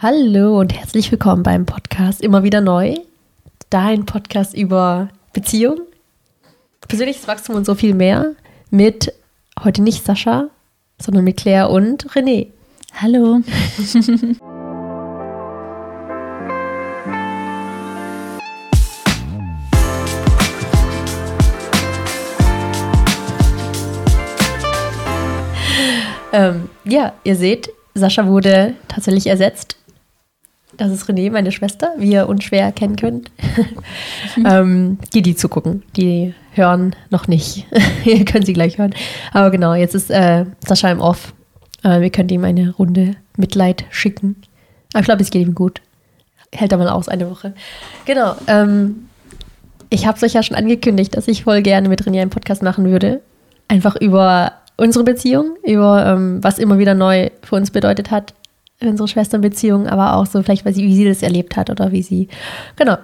Hallo und herzlich willkommen beim Podcast Immer wieder neu. Dein Podcast über Beziehung, persönliches Wachstum und so viel mehr. Mit heute nicht Sascha, sondern mit Claire und René. Hallo. ähm, ja, ihr seht, Sascha wurde tatsächlich ersetzt das ist René, meine Schwester, wie ihr unschwer erkennen könnt. ähm, die, die zugucken, die hören noch nicht. ihr könnt sie gleich hören. Aber genau, jetzt ist äh, Sascha im Off. Äh, wir können ihm eine Runde Mitleid schicken. Aber ich glaube, es geht ihm gut. Hält er mal aus, eine Woche. Genau. Ähm, ich habe es euch ja schon angekündigt, dass ich voll gerne mit René einen Podcast machen würde. Einfach über unsere Beziehung, über ähm, was immer wieder neu für uns bedeutet hat, unsere Schwesternbeziehung, aber auch so vielleicht, weil sie, wie sie das erlebt hat oder wie sie, genau,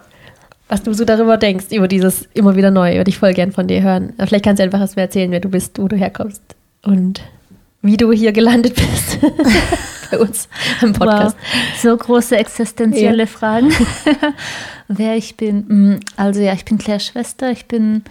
was du so darüber denkst, über dieses immer wieder neu, würde ich voll gern von dir hören. Vielleicht kannst du einfach was mehr erzählen, wer du bist, wo du herkommst und wie du hier gelandet bist bei uns im Podcast. Wow. So große existenzielle ja. Fragen. wer ich bin. Mm, also ja, ich bin Claires Schwester, ich bin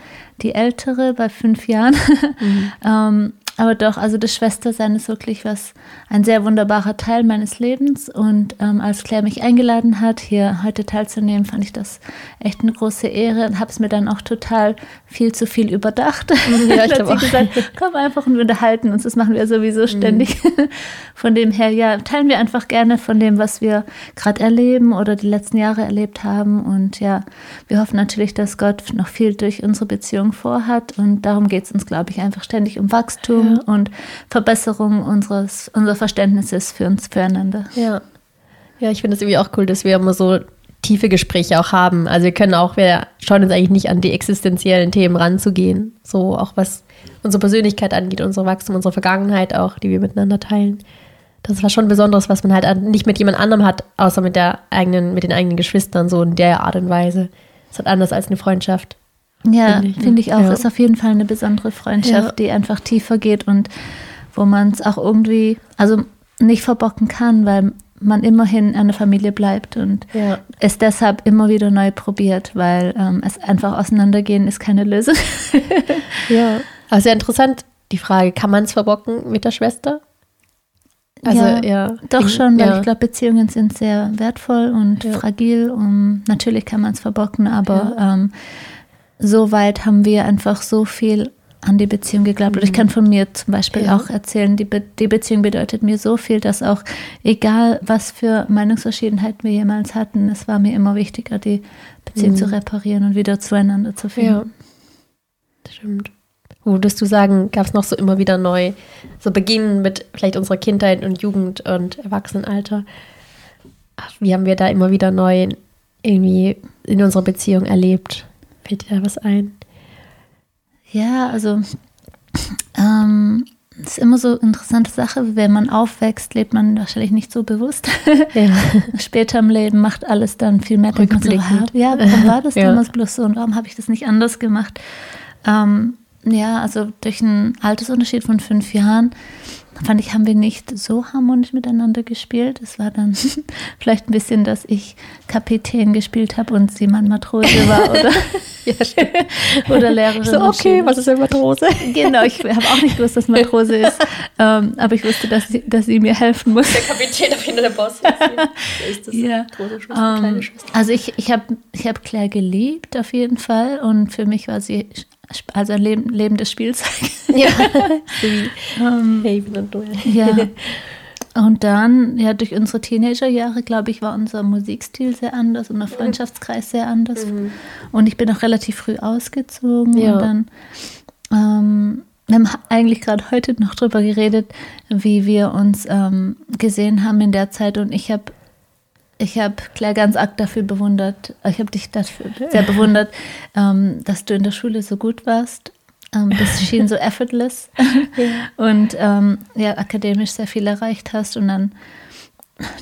die Ältere bei fünf Jahren. Mhm. ähm, aber doch, also das Schwestersein ist wirklich was, ein sehr wunderbarer Teil meines Lebens. Und ähm, als Claire mich eingeladen hat, hier heute teilzunehmen, fand ich das echt eine große Ehre und habe es mir dann auch total viel zu viel überdacht. Ja, ich habe gesagt, komm einfach und wir unterhalten uns, das machen wir sowieso mhm. ständig. Mhm. Von dem her, ja, teilen wir einfach gerne von dem, was wir gerade erleben oder die letzten Jahre erlebt haben. Und ja, wir hoffen natürlich, dass Gott noch viel durch unsere Beziehung vorhat. Und darum geht es uns, glaube ich, einfach ständig um Wachstum ja. und Verbesserung unseres, unseres Verständnisses für uns füreinander. Ja. Ja, ich finde es irgendwie auch cool, dass wir immer so tiefe Gespräche auch haben. Also wir können auch, wir schauen uns eigentlich nicht an die existenziellen Themen ranzugehen. So auch was unsere Persönlichkeit angeht, unsere Wachstum, unsere Vergangenheit auch, die wir miteinander teilen. Das war schon Besonderes, was man halt nicht mit jemand anderem hat, außer mit der eigenen, mit den eigenen Geschwistern, so in der Art und Weise. Das ist halt anders als eine Freundschaft. Ja, finde ich, find ich, auch. Ja. Ist auf jeden Fall eine besondere Freundschaft, ja. die einfach tiefer geht und wo man es auch irgendwie, also nicht verbocken kann, weil man immerhin eine Familie bleibt und ja. es deshalb immer wieder neu probiert, weil ähm, es einfach auseinandergehen ist keine Lösung. ja, aber sehr interessant die Frage, kann man es verbocken mit der Schwester? Also, ja, ja. doch schon, weil ja. ich glaube, Beziehungen sind sehr wertvoll und fragil und natürlich kann man es verbocken, aber ähm, so weit haben wir einfach so viel an die Beziehung geglaubt. Mhm. Und ich kann von mir zum Beispiel ja. auch erzählen, die, Be die Beziehung bedeutet mir so viel, dass auch egal, was für Meinungsverschiedenheiten wir jemals hatten, es war mir immer wichtiger, die Beziehung mhm. zu reparieren und wieder zueinander zu finden. Ja, stimmt. Würdest du sagen, gab es noch so immer wieder neu, so beginnen mit vielleicht unserer Kindheit und Jugend und Erwachsenenalter? Wie haben wir da immer wieder neu irgendwie in unserer Beziehung erlebt? Fällt dir da was ein? Ja, also ähm, ist immer so eine interessante Sache. Wenn man aufwächst, lebt man wahrscheinlich nicht so bewusst. Ja. Später im Leben macht alles dann viel mehr Rückblickend. So, ja, warum war das ja. damals bloß so und warum habe ich das nicht anders gemacht? Ähm, ja, also durch einen Altersunterschied von fünf Jahren fand ich, haben wir nicht so harmonisch miteinander gespielt. Es war dann vielleicht ein bisschen, dass ich Kapitän gespielt habe und sie mein Matrose war oder, ja, oder Lehrerin. So, okay, was ist eine Matrose? Genau, ich habe auch nicht gewusst, was Matrose ist, ähm, aber ich wusste, dass sie, dass sie mir helfen muss. Der Kapitän auf jeden Fall der Boss. ist das ja. große Schwester, um, kleine ähm, Schwester. Also ich, ich habe ich hab Claire geliebt auf jeden Fall und für mich war sie also ein leben, lebendes Spielzeug. Ja, um, Duell. Ja. Und dann, ja, durch unsere Teenagerjahre, glaube ich, war unser Musikstil sehr anders und der Freundschaftskreis sehr anders. Mhm. Und ich bin auch relativ früh ausgezogen. Ja. Und dann, ähm, wir haben eigentlich gerade heute noch drüber geredet, wie wir uns ähm, gesehen haben in der Zeit. Und ich habe ich habe Claire ganz arg dafür bewundert, ich habe dich dafür sehr bewundert, ähm, dass du in der Schule so gut warst. Ähm, das schien so effortless ja. und ähm, ja, akademisch sehr viel erreicht hast. Und dann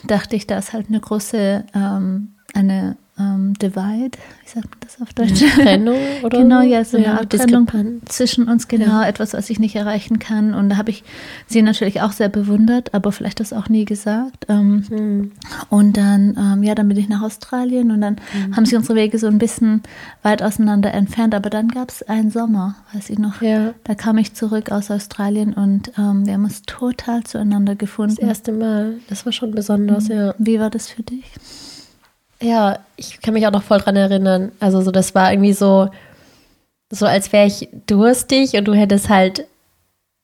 dachte ich, da ist halt eine große, ähm, eine ähm, Divide, wie sagt man das auf Deutsch? Trennung oder Genau, ja, so eine Ja, Art Trennung zwischen uns, genau, etwas, was ich nicht erreichen kann. Und da habe ich sie natürlich auch sehr bewundert, aber vielleicht das auch nie gesagt. Ähm, Hm. und dann, ähm, ja, dann bin ich nach Australien und dann Mhm. haben sich unsere Wege so ein bisschen weit auseinander entfernt. Aber dann gab es einen Sommer, weiß ich noch. Ja, Da kam ich zurück aus Australien und ähm, wir haben uns total zueinander das gefunden. erste Mal. Das war schon besonders, ja. Wie war das für dich? Ja, ich kann mich auch noch voll dran erinnern. Also so, das war irgendwie so, so als wäre ich durstig und du hättest halt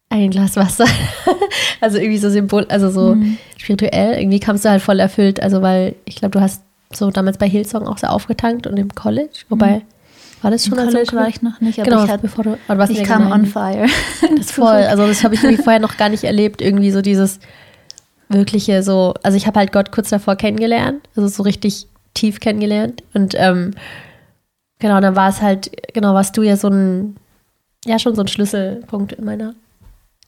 ein Glas Wasser. also irgendwie so Symbol, also so Mhm. spirituell. Irgendwie kamst du halt voll erfüllt. Also weil ich glaube, du hast so damals bei Hillsong auch sehr aufgetankt und im College. Wobei, war das Im schon du College war ich noch nicht, aber Genau, ich, hat, bevor du, aber ich kam on fire. Das voll. Also das habe ich irgendwie vorher noch gar nicht erlebt. Irgendwie so dieses wirkliche so. Also ich habe halt Gott kurz davor kennengelernt. Also so richtig tief kennengelernt. Und ähm, genau, dann war es halt, genau, warst du ja so ein, ja schon so ein Schlüsselpunkt in meiner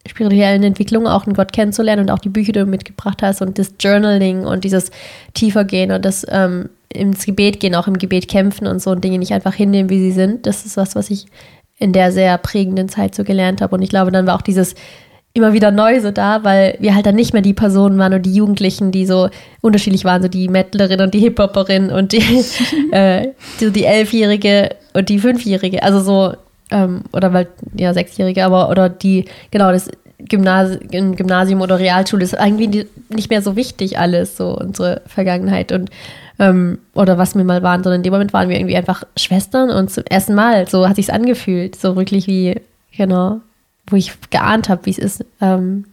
spirituellen Entwicklung, auch einen Gott kennenzulernen und auch die Bücher, die du mitgebracht hast und das Journaling und dieses tiefer gehen und das ähm, ins Gebet gehen, auch im Gebet kämpfen und so und Dinge nicht einfach hinnehmen, wie sie sind. Das ist was, was ich in der sehr prägenden Zeit so gelernt habe. Und ich glaube, dann war auch dieses immer wieder neu so da, weil wir halt dann nicht mehr die Personen waren und die Jugendlichen, die so unterschiedlich waren, so die Mettlerin und die Hip-Hopperin und die, äh, so die Elfjährige und die Fünfjährige. Also so, ähm, oder weil, ja, Sechsjährige, aber, oder die, genau, das Gymnasi Gymnasium oder Realschule ist irgendwie nicht mehr so wichtig alles, so unsere Vergangenheit und ähm, oder was wir mal waren, sondern in dem Moment waren wir irgendwie einfach Schwestern und zum ersten Mal, so hat sich's angefühlt, so wirklich wie, genau, wo ich geahnt habe, wie es ist, ähm,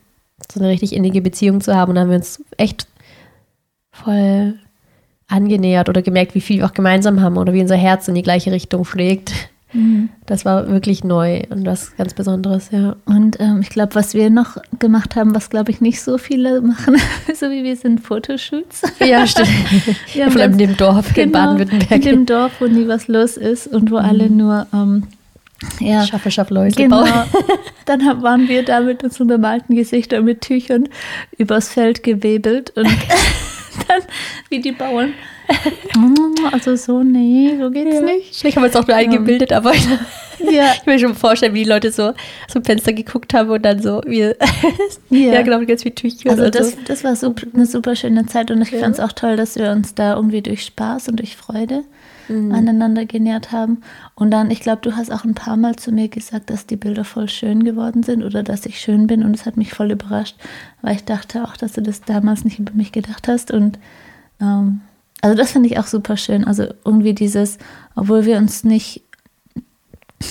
so eine richtig innige Beziehung zu haben und dann haben wir uns echt voll angenähert oder gemerkt, wie viel wir auch gemeinsam haben oder wie unser Herz in die gleiche Richtung schlägt. Mhm. Das war wirklich neu und was ganz Besonderes, ja. Und ähm, ich glaube, was wir noch gemacht haben, was glaube ich nicht so viele machen, so wie wir sind Fotoshoots. Ja, stimmt. Vor allem in dem Dorf in genau, in Baden-Württemberg. dem Dorf, wo nie was los ist und wo alle nur ähm, ja, Schaffe, schaff Leute Genau. Dann hab- waren wir da mit unseren bemalten Gesichtern mit Tüchern übers Feld gewebelt und dann wie die Bauern. Also so, nee, so geht's nicht. Vielleicht haben wir uns auch nur eingebildet, aber ich, Ja, ich will mir schon vorstellen, wie die Leute so dem Fenster geguckt haben und dann so, wie, ja. Ja. genau, ganz wie Tücher. also das, so. das war super, eine super schöne Zeit und ich Ja. fand es auch toll, dass wir uns da irgendwie durch Spaß und durch Freude Mhm. aneinander genährt haben. Und dann, ich glaube, du hast auch ein paar Mal zu mir gesagt, dass die Bilder voll schön geworden sind oder dass ich schön bin und es hat mich voll überrascht, weil ich dachte auch, dass du das damals nicht über mich gedacht hast und ähm, also das finde ich auch super schön. Also irgendwie dieses, obwohl wir uns nicht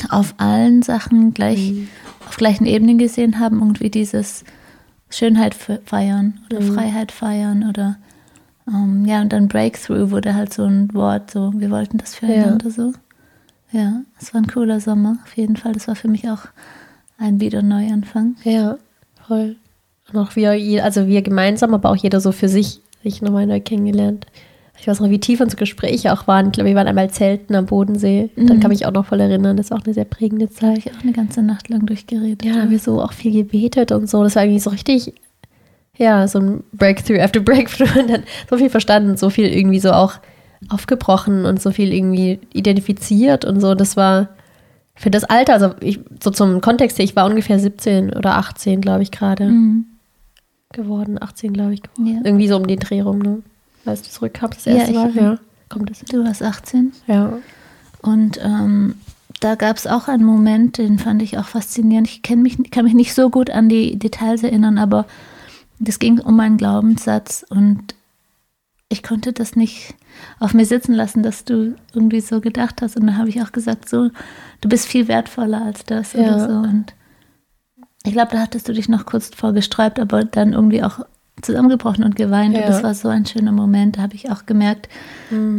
auf allen Sachen gleich Mhm. auf gleichen Ebenen gesehen haben, irgendwie dieses Schönheit fe- feiern oder Mhm. Freiheit feiern oder ähm, ja, und dann Breakthrough wurde halt so ein Wort, so wir wollten das füreinander so. Ja, es war ein cooler Sommer, auf jeden Fall. Das war für mich auch ein Wiederneuanfang. Ja, voll. Und auch wir, also wir gemeinsam, aber auch jeder so für sich, sich nochmal neu kennengelernt. Ich weiß noch, wie tief unsere Gespräche auch waren. Ich glaube, wir waren einmal zelten am Bodensee. Mhm. kann mich auch noch voll erinnern. Das ist auch eine sehr prägende Zeit. Ich auch eine ganze Nacht lang durchgeredet. Ja, da haben wir so auch viel gebetet und so. Das war irgendwie so richtig, ja, so ein Breakthrough after Breakthrough und dann so viel verstanden, so viel irgendwie so auch aufgebrochen und so viel irgendwie identifiziert und so. Das war für das Alter, also ich, so zum Kontext, ich war ungefähr 17 oder 18, glaube ich, gerade Mhm. geworden. 18, glaube ich, geworden. Ja. Irgendwie so um den Dreh rum, ne? Als du zurückkamst das Ja, erste ich- Mal. Ja, kommt das? Du warst 18 Ja. und ähm, da gab es auch einen Moment, den fand ich auch faszinierend. Ich mich, kann mich nicht so gut an die Details erinnern, aber das ging um einen Glaubenssatz und ich konnte das nicht auf mir sitzen lassen, dass du irgendwie so gedacht hast. Und dann habe ich auch gesagt, so, du bist viel wertvoller als das Ja. oder so. Und ich glaube, da hattest du dich noch kurz vorgesträubt, aber dann irgendwie auch zusammengebrochen und geweint. Ja. Und das war so ein schöner Moment. Da habe ich auch gemerkt,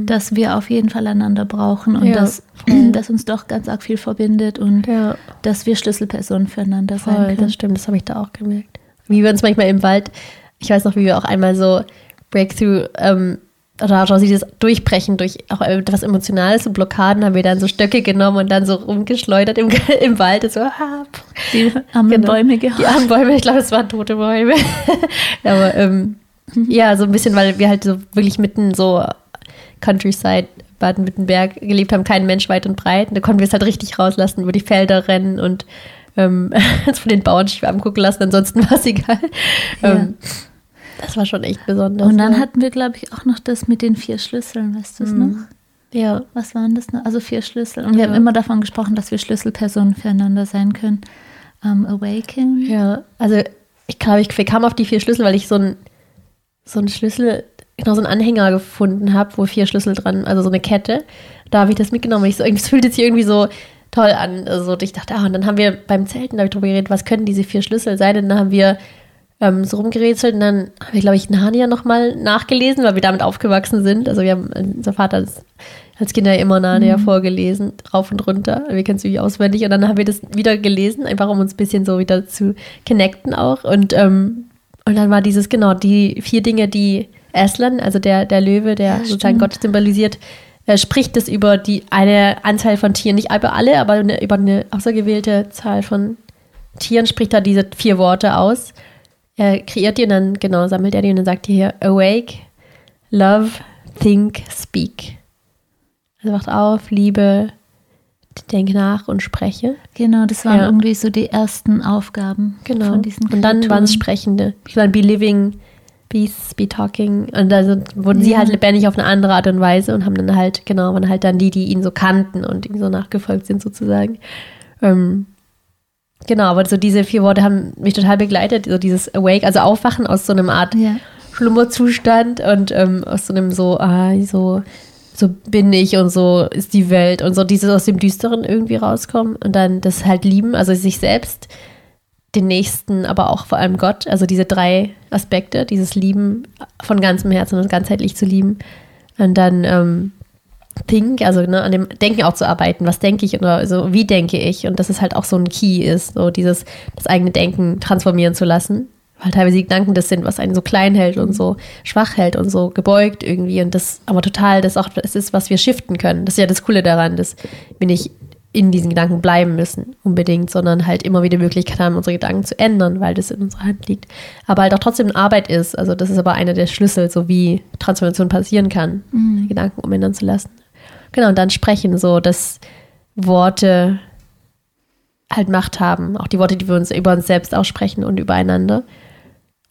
dass wir auf jeden Fall einander brauchen und Ja, dass, dass uns doch ganz arg viel verbindet und Ja. dass wir Schlüsselpersonen füreinander sein Voll, können. das stimmt, das habe ich da auch gemerkt. Wie wir uns manchmal im Wald, ich weiß noch, wie wir auch einmal so Breakthrough, ähm, oder auch dieses Durchbrechen durch auch etwas Emotionales und Blockaden haben wir dann so Stöcke genommen und dann so rumgeschleudert im, im Wald. Und so, ah, Die armen Genau. Bäume gehauen. die armen Bäume, ich glaube, es waren tote Bäume. Aber ähm, ja, so ein bisschen, weil wir halt so wirklich mitten so Countryside Baden-Württemberg gelebt haben, kein Mensch weit und breit. Und da konnten wir es halt richtig rauslassen, über die Felder rennen und ähm, von den Bauernschwaben gucken lassen. Ansonsten war es egal. Ja. Ähm, das war schon echt besonders. Und dann ja. hatten wir, glaube ich, auch noch das mit den vier Schlüsseln, weißt du es mhm. noch? Ja. Was waren das noch? Also vier Schlüssel. Und wir haben immer davon gesprochen, dass wir Schlüsselpersonen füreinander sein können. Um, Awaken. Ja, also ich glaube, ich kam auf die vier Schlüssel, weil ich so ein so einen Schlüssel, genau so einen Anhänger gefunden habe, wo vier Schlüssel dran, also so eine Kette. Da habe ich das mitgenommen. Ich so, es fühlt sich irgendwie so toll an. Also ich dachte, ah, und dann haben wir beim Zelten darüber geredet, was können diese vier Schlüssel sein? Und dann haben wir ähm, so rumgerätselt und dann haben wir, glaube ich, Narnia nochmal nachgelesen, weil wir damit aufgewachsen sind. Also wir haben, unser Vater als, als Kinder immer Narnia mhm. vorgelesen, rauf und runter. Wir kennen es irgendwie auswendig. Und dann haben wir das wieder gelesen, einfach um uns ein bisschen so wieder zu connecten auch. Und, ähm, und dann war dieses, genau, die vier Dinge, die Aslan, also der, der Löwe, der ja, sozusagen Gott symbolisiert, äh, spricht das über die eine Anzahl von Tieren, nicht über alle, aber eine, über eine außergewählte Zahl von Tieren spricht er diese vier Worte aus er kreiert die und dann, genau, sammelt er die und dann sagt er hier, awake, love, think, speak. Also wacht auf, liebe, denk nach und spreche. Genau, das waren ja. irgendwie so die ersten Aufgaben genau. von diesen Und dann waren es Sprechende. Ich meine, be living, beasts, be talking. Und da wurden ja. sie halt lebendig auf eine andere Art und Weise und haben dann halt, genau, waren halt dann die, die ihn so kannten und ihm so nachgefolgt sind sozusagen. Ähm, Genau, aber so diese vier Worte haben mich total begleitet. So dieses Awake, also Aufwachen aus so einem Art ja. Schlummerzustand und ähm, aus so einem so, ah, so, so bin ich und so ist die Welt und so dieses aus dem Düsteren irgendwie rauskommen und dann das halt lieben, also sich selbst, den Nächsten, aber auch vor allem Gott. Also diese drei Aspekte, dieses Lieben von ganzem Herzen und ganzheitlich zu lieben. Und dann ähm, Think, also ne, an dem Denken auch zu arbeiten. Was denke ich oder so, wie denke ich? Und dass es halt auch so ein Key ist, so dieses, das eigene Denken transformieren zu lassen. Weil teilweise die Gedanken das sind, was einen so klein hält und so schwach hält und so gebeugt irgendwie. Und das aber total, das auch das ist, was wir shiften können. Das ist ja das Coole daran, dass wir nicht in diesen Gedanken bleiben müssen, unbedingt, sondern halt immer wieder die Möglichkeit haben, unsere Gedanken zu ändern, weil das in unserer Hand liegt. Aber halt auch trotzdem Arbeit ist. Also das ist aber einer der Schlüssel, so wie Transformation passieren kann, mhm. Gedanken umändern zu lassen. Genau, und dann sprechen, so dass Worte halt Macht haben. Auch die Worte, die wir uns über uns selbst aussprechen und übereinander.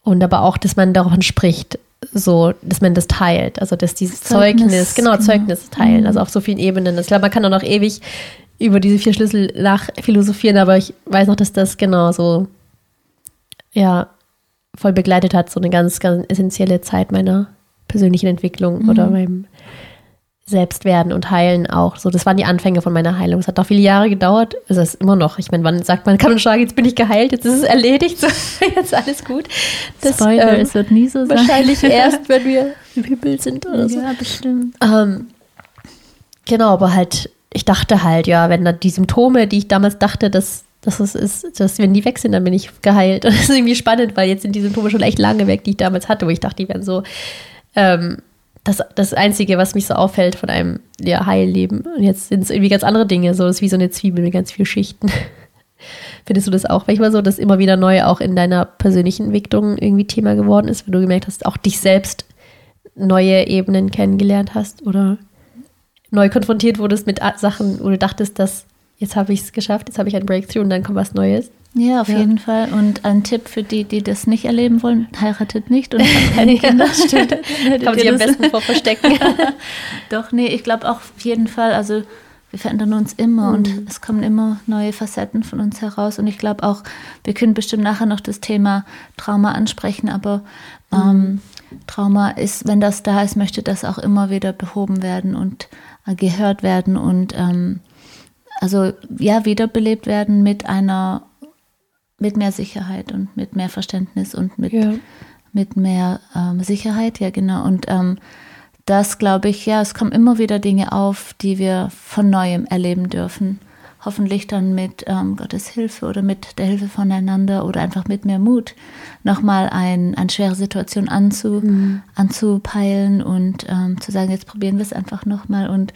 Und aber auch, dass man davon spricht, so, dass man das teilt. Also, dass dieses Zeugnis, Zeugnis genau, genau, Zeugnis teilen. Mhm. Also auf so vielen Ebenen. Ich glaube, man kann auch noch ewig über diese vier Schlüssel nach philosophieren, aber ich weiß noch, dass das genau so, ja, voll begleitet hat, so eine ganz, ganz essentielle Zeit meiner persönlichen Entwicklung mhm. oder meinem selbst werden und heilen auch. So, das waren die Anfänge von meiner Heilung. Es hat auch viele Jahre gedauert. Es ist immer noch. Ich meine, wann sagt man, kann man sagen, jetzt bin ich geheilt, jetzt ist es erledigt, so, jetzt alles gut. Das, Spoiler, ähm, es wird nie so sein. Wahrscheinlich erst, wenn wir im Himmel sind oder so. Ja, bestimmt. Ähm, genau, aber halt, ich dachte halt, ja, wenn dann die Symptome, die ich damals dachte, dass dass es ist, dass wenn die weg sind, dann bin ich geheilt. Und das ist irgendwie spannend, weil jetzt sind die Symptome schon echt lange weg, die ich damals hatte, wo ich dachte, die wären so ähm, das, das Einzige, was mich so auffällt von einem ja, Heilleben. Und jetzt sind es irgendwie ganz andere Dinge. So, das ist wie so eine Zwiebel mit ganz vielen Schichten. Findest du das auch manchmal so, dass immer wieder neu auch in deiner persönlichen Entwicklung irgendwie Thema geworden ist, wenn du gemerkt hast, auch dich selbst neue Ebenen kennengelernt hast oder neu konfrontiert wurdest mit Sachen, wo du dachtest, dass jetzt habe ich es geschafft, jetzt habe ich ein Breakthrough und dann kommt was Neues? Ja, auf ja. jeden Fall. Und ein Tipp für die, die das nicht erleben wollen, heiratet nicht und habt keine Kinder. Stimmt. Kann sie am besten vor verstecken. Doch, nee, ich glaube auch auf jeden Fall, also wir verändern uns immer mhm. und es kommen immer neue Facetten von uns heraus. Und ich glaube auch, wir können bestimmt nachher noch das Thema Trauma ansprechen, aber mhm. ähm, Trauma ist, wenn das da ist, möchte das auch immer wieder behoben werden und gehört werden und ähm, also ja, wiederbelebt werden mit einer mit mehr Sicherheit und mit mehr Verständnis und mit, ja. mit mehr ähm, Sicherheit, ja genau. Und ähm, das glaube ich, ja, es kommen immer wieder Dinge auf, die wir von neuem erleben dürfen. Hoffentlich dann mit ähm, Gottes Hilfe oder mit der Hilfe voneinander oder einfach mit mehr Mut, nochmal ein, eine schwere Situation anzu, mhm. anzupeilen und ähm, zu sagen, jetzt probieren wir es einfach nochmal. Und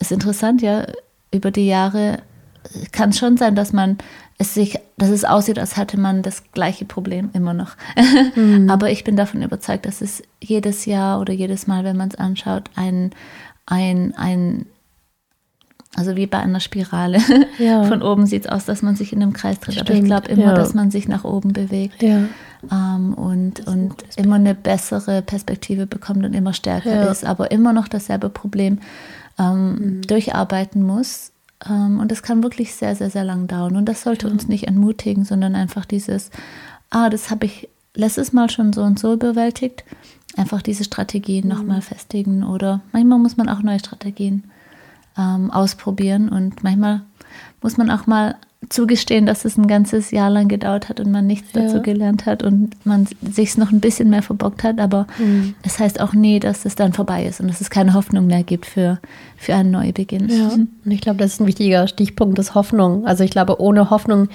es ist interessant, ja, über die Jahre kann es schon sein, dass man es sich, dass es aussieht, als hätte man das gleiche Problem immer noch. Mhm. Aber ich bin davon überzeugt, dass es jedes Jahr oder jedes Mal, wenn man es anschaut, ein, ein, ein also wie bei einer Spirale. Ja. Von oben sieht es aus, dass man sich in einem Kreis dreht. Aber ich glaube immer, ja. dass man sich nach oben bewegt Ja. ähm, und, und immer eine bessere Perspektive bekommt und immer stärker ist, aber immer noch dasselbe Problem ähm, durcharbeiten muss. Ähm, und das kann wirklich sehr, sehr, sehr lang dauern. Und das sollte uns nicht entmutigen, sondern einfach dieses, ah, das habe ich letztes Mal schon so und so bewältigt. Einfach diese Strategien nochmal festigen oder manchmal muss man auch neue Strategien ähm, ausprobieren und manchmal muss man auch mal zugestehen, dass es ein ganzes Jahr lang gedauert hat und man nichts Ja. dazu gelernt hat und man sich noch ein bisschen mehr verbockt hat, aber Mhm. es heißt auch nie, dass es dann vorbei ist und dass es keine Hoffnung mehr gibt für, für einen Neubeginn. Ja, und ich glaube, das ist ein wichtiger Stichpunkt, das Hoffnung. Also ich glaube, ohne Hoffnung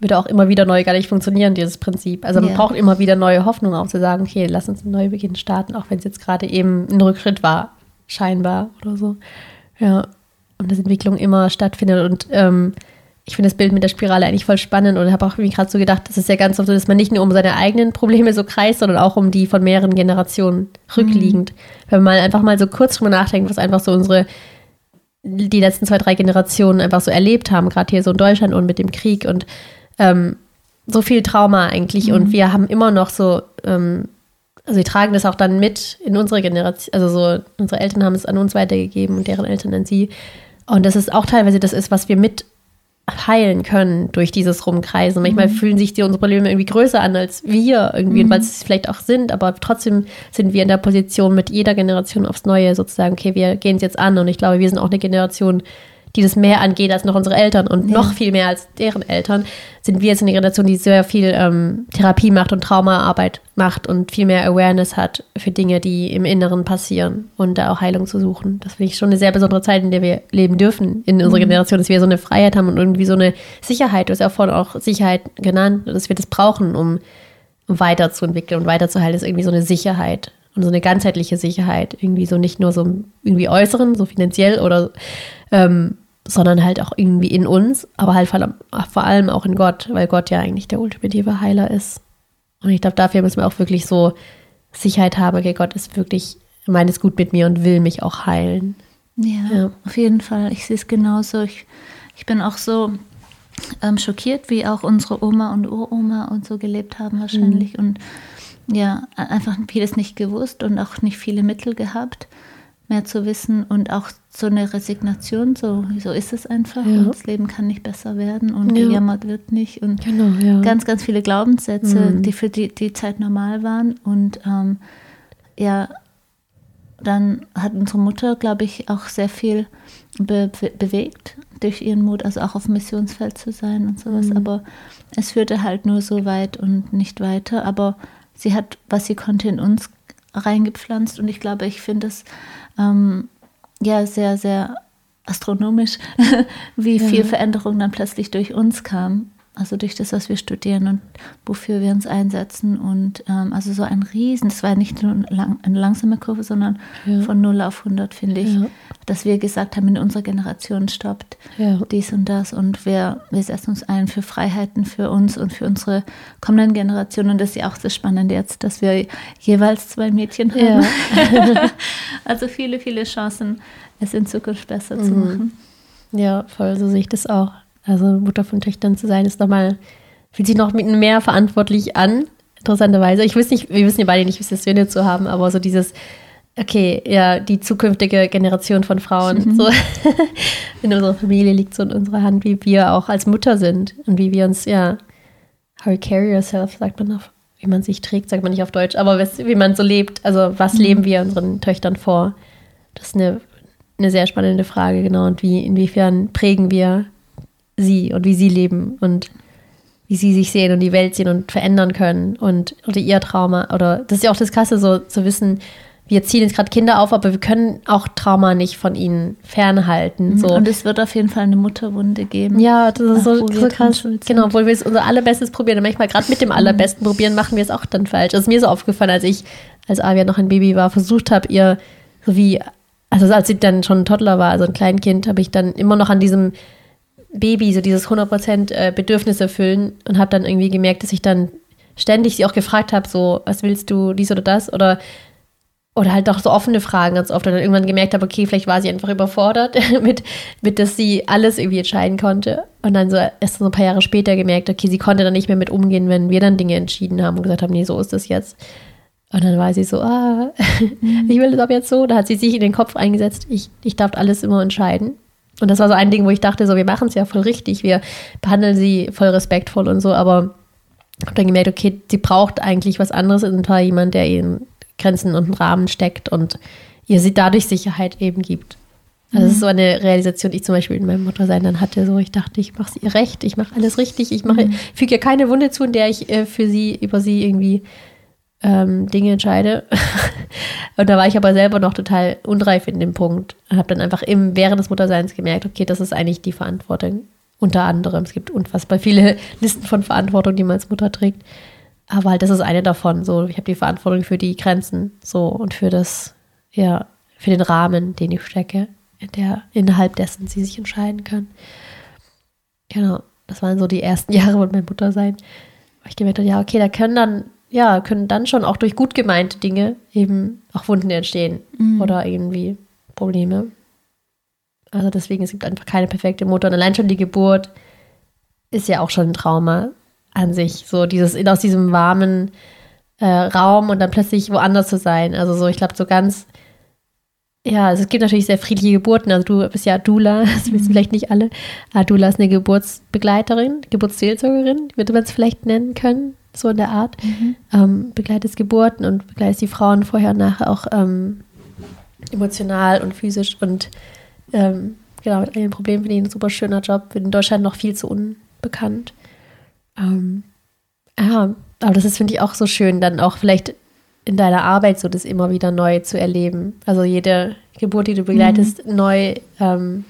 würde auch immer wieder neu gar nicht funktionieren, dieses Prinzip. Also man Ja. braucht immer wieder neue Hoffnung, auch zu sagen, okay, lass uns einen Neubeginn starten, auch wenn es jetzt gerade eben ein Rückschritt war, scheinbar oder so. Ja, und dass Entwicklung immer stattfindet. Und ähm, ich finde das Bild mit der Spirale eigentlich voll spannend. Und habe auch irgendwie gerade so gedacht, das ist ja ganz oft so, dass man nicht nur um seine eigenen Probleme so kreist, sondern auch um die von mehreren Generationen rückliegend. Wenn man einfach mal so kurz drüber nachdenkt, was einfach so unsere die letzten zwei, drei Generationen einfach so erlebt haben, gerade hier so in Deutschland und mit dem Krieg. Und ähm, so viel Trauma eigentlich. Und wir haben immer noch so, ähm, also wir tragen das auch dann mit in unsere Generation, also so, unsere Eltern haben es an uns weitergegeben und deren Eltern an sie. Und das ist auch teilweise das ist, was wir mit heilen können durch dieses Rumkreisen. Manchmal fühlen sich die unsere Probleme irgendwie größer an als wir irgendwie, weil es vielleicht auch sind, aber trotzdem sind wir in der Position mit jeder Generation aufs Neue sozusagen, okay, wir gehen es jetzt an und ich glaube, wir sind auch eine Generation, die das mehr angeht als noch unsere Eltern und noch viel mehr als deren Eltern, sind wir jetzt eine Generation, die sehr viel ähm, Therapie macht und Traumaarbeit macht und viel mehr Awareness hat für Dinge, die im Inneren passieren und da auch Heilung zu suchen. Das finde ich schon eine sehr besondere Zeit, in der wir leben dürfen in unserer Generation, dass wir so eine Freiheit haben und irgendwie so eine Sicherheit. Du hast ja vorhin auch Sicherheit genannt, dass wir das brauchen, um, um weiterzuentwickeln und weiterzuhalten, ist irgendwie so eine Sicherheit und so eine ganzheitliche Sicherheit. Irgendwie so nicht nur so irgendwie äußeren, so finanziell oder ähm, sondern halt auch irgendwie in uns, aber halt vor allem, auch in Gott, weil Gott ja eigentlich der ultimative Heiler ist. Und ich glaube, dafür müssen wir auch wirklich so Sicherheit haben, okay, Gott ist wirklich, meint es gut mit mir und will mich auch heilen. Ja, Ja. auf jeden Fall. Ich sehe es genauso. Ich, ich bin auch so ähm, schockiert, wie auch unsere Oma und Uroma und so gelebt haben wahrscheinlich. Und ja, einfach vieles nicht gewusst und auch nicht viele Mittel gehabt, mehr zu wissen und auch so eine Resignation, so, so ist es einfach. Ja. Das Leben kann nicht besser werden und Ja. gejammert wird nicht. Und Genau, ja. ganz, ganz viele Glaubenssätze, Mhm. die für die, die Zeit normal waren. Und ähm, ja, dann hat unsere Mutter, glaube ich, auch sehr viel be be bewegt durch ihren Mut, also auch auf dem Missionsfeld zu sein und sowas. Mhm. Aber es führte halt nur so weit und nicht weiter. Aber sie hat, was sie konnte, in uns reingepflanzt. Und ich glaube, ich finde es ähm, ja sehr, sehr astronomisch, wie viel Veränderung dann plötzlich durch uns kam. Also durch das, was wir studieren und wofür wir uns einsetzen. Und ähm, also so ein Riesen, das war nicht nur lang, eine langsame Kurve, sondern Ja. von 0 auf 100, finde ich, Ja. dass wir gesagt haben, in unserer Generation stoppt Ja. dies und das und wir, wir setzen uns ein für Freiheiten für uns und für unsere kommenden Generationen. Und das ist ja auch das Spannende jetzt, dass wir jeweils zwei Mädchen haben. also viele, viele Chancen, es in Zukunft besser zu Mhm. machen. Ja, voll, so sehe ich das auch. Also Mutter von Töchtern zu sein, ist nochmal, fühlt sich noch mit mehr verantwortlich an, interessanterweise. Ich weiß nicht, wir wissen ja beide nicht, wie es ist, Söhne zu haben, aber so dieses, okay, ja, die zukünftige Generation von Frauen, so in unserer Familie liegt so in unserer Hand, wie wir auch als Mutter sind und wie wir uns, ja, how you carry yourself, sagt man auf, wie man sich trägt, sagt man nicht auf Deutsch, aber wie man so lebt, also was leben wir unseren Töchtern vor? Das ist eine, eine sehr spannende Frage, genau, und wie, inwiefern prägen wir sie und wie sie leben und wie sie sich sehen und die Welt sehen und verändern können und oder ihr Trauma oder das ist ja auch das Krasse, so zu wissen, wir ziehen jetzt gerade Kinder auf, aber wir können auch Trauma nicht von ihnen fernhalten. So. Und es wird auf jeden Fall eine Mutterwunde geben. Ja, das ist Ach, so, so krass. Genau, obwohl wir es unser allerbestes probieren. Und manchmal gerade mit dem allerbesten probieren, machen wir es auch dann falsch. Das ist mir so aufgefallen, als ich, als Avia noch ein Baby war, versucht habe, ihr so wie, also als sie dann schon ein Toddler war, also ein Kleinkind, habe ich dann immer noch an diesem Baby so dieses 100% äh, Bedürfnis erfüllen und habe dann irgendwie gemerkt, dass ich dann ständig sie auch gefragt habe, so, was willst du, dies oder das? Oder oder halt doch so offene Fragen ganz oft und dann irgendwann gemerkt habe, okay, vielleicht war sie einfach überfordert mit, mit, dass sie alles irgendwie entscheiden konnte. Und dann so erst so ein paar Jahre später gemerkt, okay, sie konnte dann nicht mehr mit umgehen, wenn wir dann Dinge entschieden haben und gesagt haben, nee, so ist das jetzt. Und dann war sie so, ah, mhm. ich will das ab jetzt so. Da hat sie sich in den Kopf eingesetzt, ich, ich darf alles immer entscheiden. Und das war so ein Ding, wo ich dachte, so, wir machen es ja voll richtig, wir behandeln sie voll respektvoll und so, aber habe dann gemerkt, okay, sie braucht eigentlich was anderes, und zwar jemand, der ihnen Grenzen und einen Rahmen steckt und ihr sie dadurch Sicherheit eben gibt. Also das ist so eine Realisation, die ich zum Beispiel in meinem Muttersein dann hatte. So, ich dachte, ich mache sie recht, ich mache alles richtig, ich mache, mhm. füge ihr keine Wunde zu, in der ich äh, für sie, über sie irgendwie ähm, Dinge entscheide. und da war ich aber selber noch total unreif in dem Punkt. Habe dann einfach im, während des Mutterseins gemerkt, okay, das ist eigentlich die Verantwortung. Unter anderem. Es gibt unfassbar viele Listen von Verantwortung, die man als Mutter trägt. Aber halt, das ist eine davon. So, ich habe die Verantwortung für die Grenzen so und für das, ja, für den Rahmen, den ich stecke, in der, innerhalb dessen sie sich entscheiden können. Genau, das waren so die ersten Jahre mit meiner Mutter sein. Wo ich gemerkt habe, ja, okay, da können dann, ja, können dann schon auch durch gut gemeinte Dinge eben auch Wunden entstehen mhm. oder irgendwie Probleme. Also deswegen, es gibt einfach keine perfekte Mutter. Und allein schon die Geburt ist ja auch schon ein Trauma an sich. So dieses, aus diesem warmen äh, Raum und dann plötzlich woanders zu sein. Also so, ich glaube, so ganz, ja, also es gibt natürlich sehr friedliche Geburten. Also du bist ja Dula, das wissen mhm. vielleicht nicht alle. Aber Dula ist eine Geburtsbegleiterin, Geburtsseelsorgerin, würde man es vielleicht nennen können, so in der Art. Mhm. Ähm, begleitest Geburten und begleitest die Frauen vorher und nachher auch ähm, emotional und physisch und ähm, genau, mit all den Problemen finde ich ein super schöner Job. In Deutschland noch viel zu unbekannt. Ähm, ja, aber das ist, finde ich, auch so schön, dann auch vielleicht in deiner Arbeit so das immer wieder neu zu erleben. Also jede Geburt, die du begleitest, mhm. neu ähm,